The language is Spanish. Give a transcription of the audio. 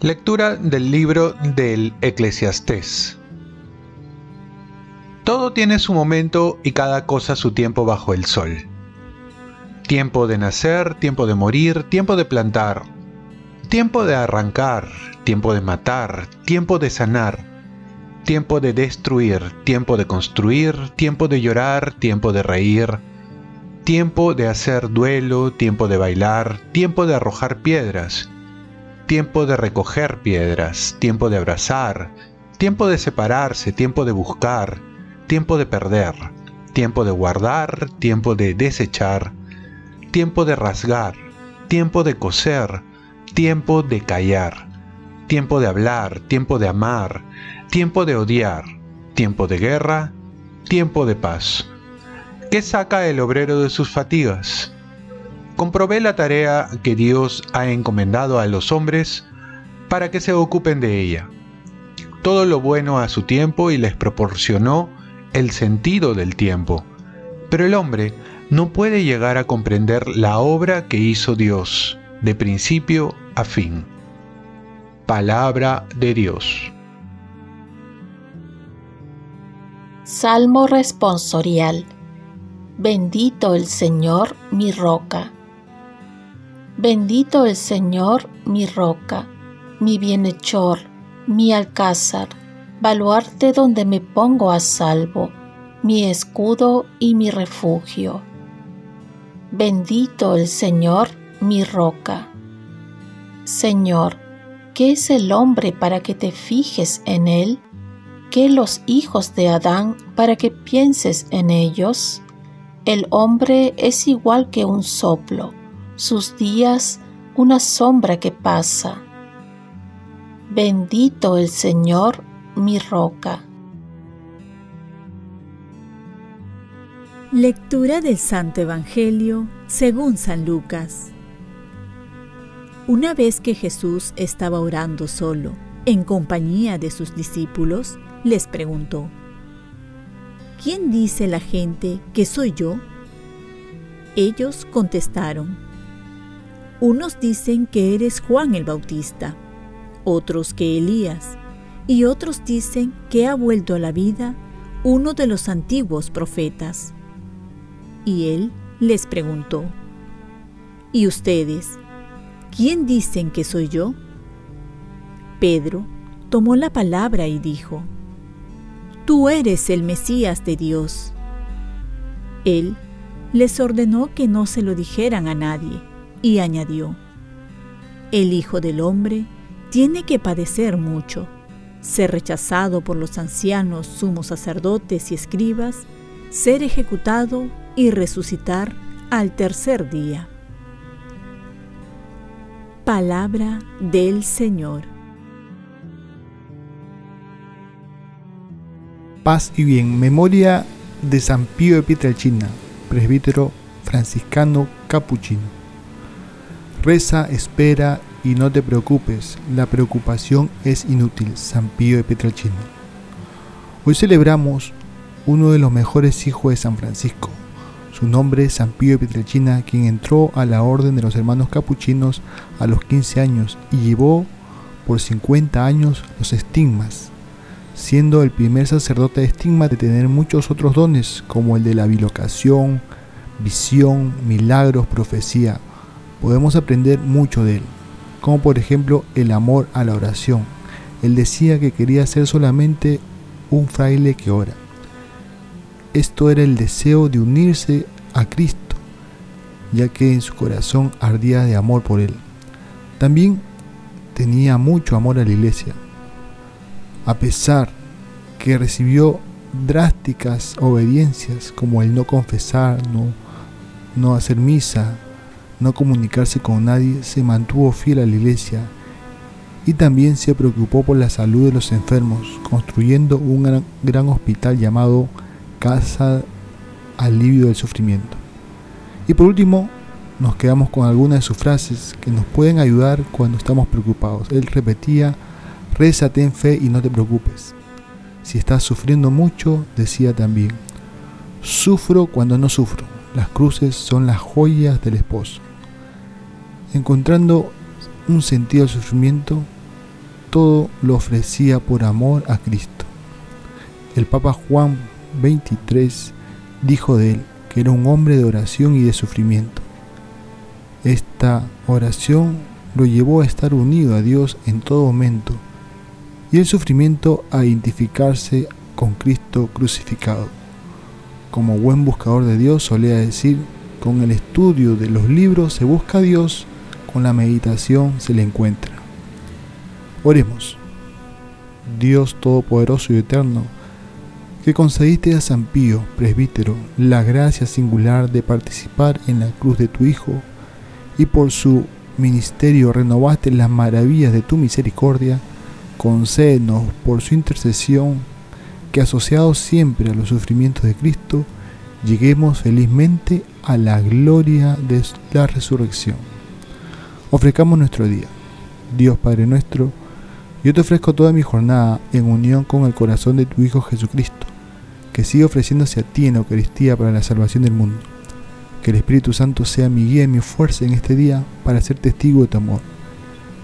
Lectura del libro del Eclesiastés. Todo tiene su momento y cada cosa su tiempo bajo el sol. Tiempo de nacer, tiempo de morir, tiempo de plantar, tiempo de arrancar, tiempo de matar, tiempo de sanar, tiempo de destruir, tiempo de construir, tiempo de llorar, tiempo de reír, tiempo de hacer duelo, tiempo de bailar, tiempo de arrojar piedras, tiempo de recoger piedras, tiempo de abrazar, tiempo de separarse, tiempo de buscar, tiempo de perder, tiempo de guardar, tiempo de desechar, tiempo de rasgar, tiempo de coser, tiempo de callar, tiempo de hablar, tiempo de amar, tiempo de odiar, tiempo de guerra, tiempo de paz. ¿Qué saca el obrero de sus fatigas? comprobé la tarea que Dios ha encomendado a los hombres para que se ocupen de ella. Todo lo bueno a su tiempo y les proporcionó el sentido del tiempo. Pero el hombre no puede llegar a comprender la obra que hizo Dios de principio a fin. Palabra de Dios. Salmo responsorial. Bendito el Señor, mi roca Bendito el Señor, mi roca, mi bienhechor, mi alcázar, baluarte donde me pongo a salvo, mi escudo y mi refugio. Bendito el Señor, mi roca. Señor, ¿qué es el hombre para que te fijes en él? ¿Qué los hijos de Adán para que pienses en ellos? El hombre es igual que un soplo sus días una sombra que pasa. Bendito el Señor, mi roca. Lectura del Santo Evangelio según San Lucas. Una vez que Jesús estaba orando solo, en compañía de sus discípulos, les preguntó, ¿Quién dice la gente que soy yo? Ellos contestaron, unos dicen que eres Juan el Bautista, otros que Elías, y otros dicen que ha vuelto a la vida uno de los antiguos profetas. Y él les preguntó, ¿Y ustedes? ¿Quién dicen que soy yo? Pedro tomó la palabra y dijo, Tú eres el Mesías de Dios. Él les ordenó que no se lo dijeran a nadie y añadió, El Hijo del Hombre tiene que padecer mucho, ser rechazado por los ancianos, sumos sacerdotes y escribas, ser ejecutado y resucitar al tercer día. Palabra del Señor. Paz y bien. Memoria de San Pío de Pietrelcina, presbítero franciscano capuchino. Reza, espera y no te preocupes, la preocupación es inútil. San Pío de Pietrelcina. Hoy celebramos uno de los mejores hijos de San Francisco. Su nombre San Pío de Pietrelcina, quien entró a la orden de los hermanos capuchinos a los 15 años y llevó por 50 años los estigmas, siendo el primer sacerdote de estigma de tener muchos otros dones como el de la bilocación, visión, milagros, profecía, podemos aprender mucho de él, como por ejemplo el amor a la oración. Él decía que quería ser solamente un fraile que ora. Esto era el deseo de unirse a Cristo, ya que en su corazón ardía de amor por Él. También tenía mucho amor a la iglesia, a pesar que recibió drásticas obediencias como el no confesar, no, no hacer misa, no comunicarse con nadie, se mantuvo fiel a la iglesia y también se preocupó por la salud de los enfermos, construyendo un gran, hospital llamado Casa Alivio del Sufrimiento. Y por último, nos quedamos con algunas de sus frases que nos pueden ayudar cuando estamos preocupados. Él repetía, reza, ten fe y no te preocupes. Si estás sufriendo mucho, decía también, sufro cuando no sufro. Las cruces son las joyas del esposo. Encontrando un sentido al sufrimiento, todo lo ofrecía por amor a Cristo. El Papa Juan 23 dijo de él que era un hombre de oración y de sufrimiento. Esta oración lo llevó a estar unido a Dios en todo momento y el sufrimiento a identificarse con Cristo crucificado. Como buen buscador de Dios solía decir, con el estudio de los libros se busca a Dios, con la meditación se le encuentra. Oremos. Dios Todopoderoso y Eterno, que concediste a San Pío, presbítero, la gracia singular de participar en la cruz de tu Hijo, y por su ministerio renovaste las maravillas de tu misericordia, concédenos por su intercesión que asociados siempre a los sufrimientos de Cristo, lleguemos felizmente a la gloria de la resurrección. Ofrezcamos nuestro día. Dios Padre nuestro, yo te ofrezco toda mi jornada en unión con el corazón de tu Hijo Jesucristo, que sigue ofreciéndose a ti en Eucaristía para la salvación del mundo. Que el Espíritu Santo sea mi guía y mi fuerza en este día para ser testigo de tu amor.